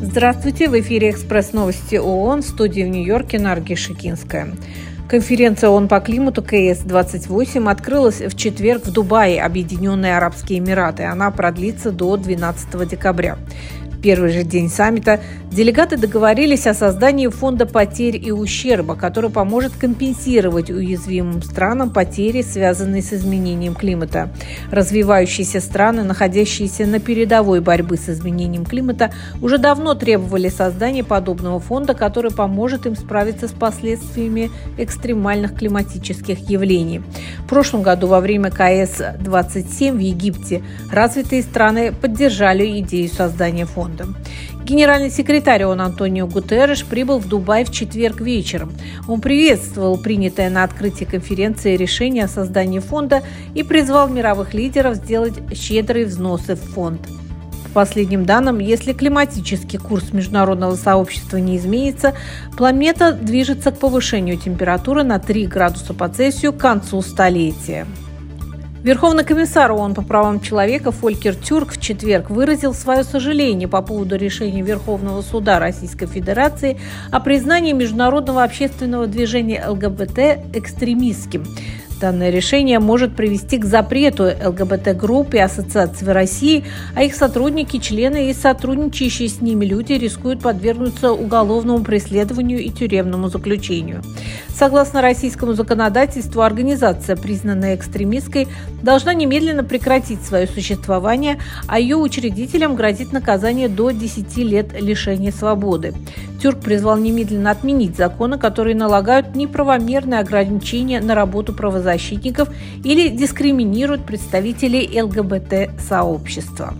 Здравствуйте, в эфире «Экспресс новости ООН» в студии в Нью-Йорке Нарги Шикинская. Конференция ООН по климату КС-28 открылась в четверг в Дубае, Объединенные Арабские Эмираты. Она продлится до 12 декабря первый же день саммита делегаты договорились о создании фонда потерь и ущерба, который поможет компенсировать уязвимым странам потери, связанные с изменением климата. Развивающиеся страны, находящиеся на передовой борьбы с изменением климата, уже давно требовали создания подобного фонда, который поможет им справиться с последствиями экстремальных климатических явлений. В прошлом году во время КС-27 в Египте развитые страны поддержали идею создания фонда фондом. Генеральный секретарь ООН Антонио Гутерреш прибыл в Дубай в четверг вечером. Он приветствовал принятое на открытии конференции решение о создании фонда и призвал мировых лидеров сделать щедрые взносы в фонд. По последним данным, если климатический курс международного сообщества не изменится, планета движется к повышению температуры на 3 градуса по Цельсию к концу столетия. Верховный комиссар ООН по правам человека Фолькер Тюрк в четверг выразил свое сожаление по поводу решения Верховного суда Российской Федерации о признании международного общественного движения ЛГБТ экстремистским. Данное решение может привести к запрету ЛГБТ-групп и ассоциаций России, а их сотрудники, члены и сотрудничающие с ними люди рискуют подвергнуться уголовному преследованию и тюремному заключению. Согласно российскому законодательству, организация, признанная экстремистской, должна немедленно прекратить свое существование, а ее учредителям грозит наказание до 10 лет лишения свободы. Тюрк призвал немедленно отменить законы, которые налагают неправомерные ограничения на работу правозащитников или дискриминируют представителей ЛГБТ-сообщества.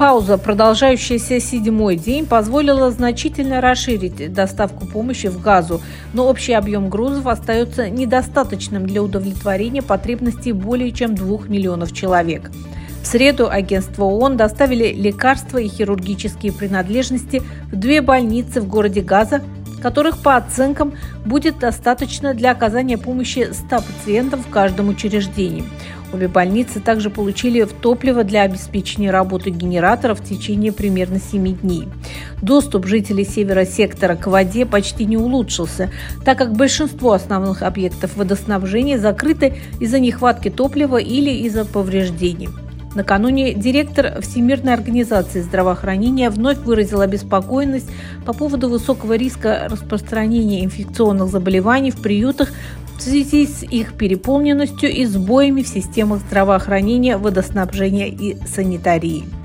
Пауза, продолжающаяся седьмой день, позволила значительно расширить доставку помощи в газу, но общий объем грузов остается недостаточным для удовлетворения потребностей более чем двух миллионов человек. В среду агентство ООН доставили лекарства и хирургические принадлежности в две больницы в городе Газа, которых по оценкам будет достаточно для оказания помощи 100 пациентам в каждом учреждении. Обе больницы также получили топливо для обеспечения работы генераторов в течение примерно 7 дней. Доступ жителей севера сектора к воде почти не улучшился, так как большинство основных объектов водоснабжения закрыты из-за нехватки топлива или из-за повреждений. Накануне директор Всемирной организации здравоохранения вновь выразил обеспокоенность по поводу высокого риска распространения инфекционных заболеваний в приютах в связи с их переполненностью и сбоями в системах здравоохранения, водоснабжения и санитарии.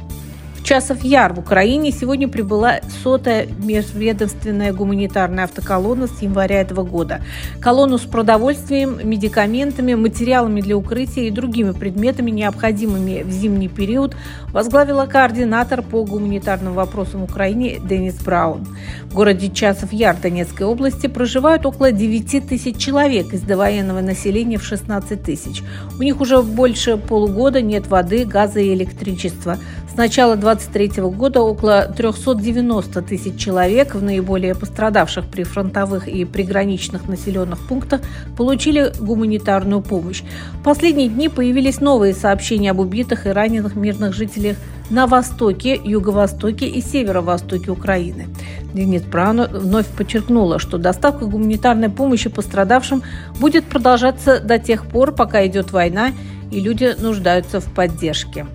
Часов Яр в Украине сегодня прибыла сотая межведомственная гуманитарная автоколонна с января этого года. Колонну с продовольствием, медикаментами, материалами для укрытия и другими предметами, необходимыми в зимний период, возглавила координатор по гуманитарным вопросам в Украине Денис Браун. В городе Часов Яр Донецкой области проживают около 9 тысяч человек из довоенного населения в 16 тысяч. У них уже больше полугода нет воды, газа и электричества. С начала 2023 года около 390 тысяч человек в наиболее пострадавших при фронтовых и приграничных населенных пунктах получили гуманитарную помощь. В последние дни появились новые сообщения об убитых и раненых мирных жителях на востоке, юго-востоке и северо-востоке Украины. Денис Браун вновь подчеркнула, что доставка гуманитарной помощи пострадавшим будет продолжаться до тех пор, пока идет война и люди нуждаются в поддержке.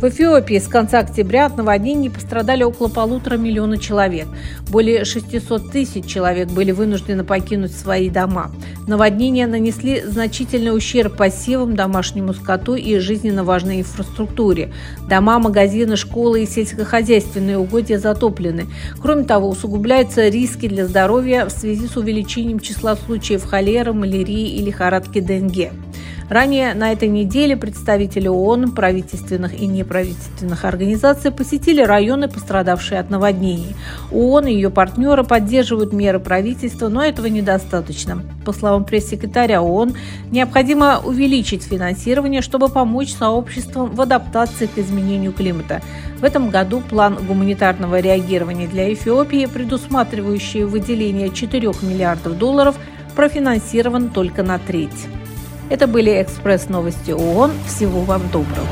В Эфиопии с конца октября от наводнений пострадали около полутора миллиона человек. Более 600 тысяч человек были вынуждены покинуть свои дома. Наводнения нанесли значительный ущерб посевам, домашнему скоту и жизненно важной инфраструктуре. Дома, магазины, школы и сельскохозяйственные угодья затоплены. Кроме того, усугубляются риски для здоровья в связи с увеличением числа случаев холеры, малярии и лихорадки Денге. Ранее на этой неделе представители ООН, правительственных и неправительственных организаций посетили районы, пострадавшие от наводнений. ООН и ее партнеры поддерживают меры правительства, но этого недостаточно. По словам пресс-секретаря ООН, необходимо увеличить финансирование, чтобы помочь сообществам в адаптации к изменению климата. В этом году план гуманитарного реагирования для Эфиопии, предусматривающий выделение 4 миллиардов долларов, профинансирован только на треть. Это были экспресс-новости ООН. Всего вам доброго.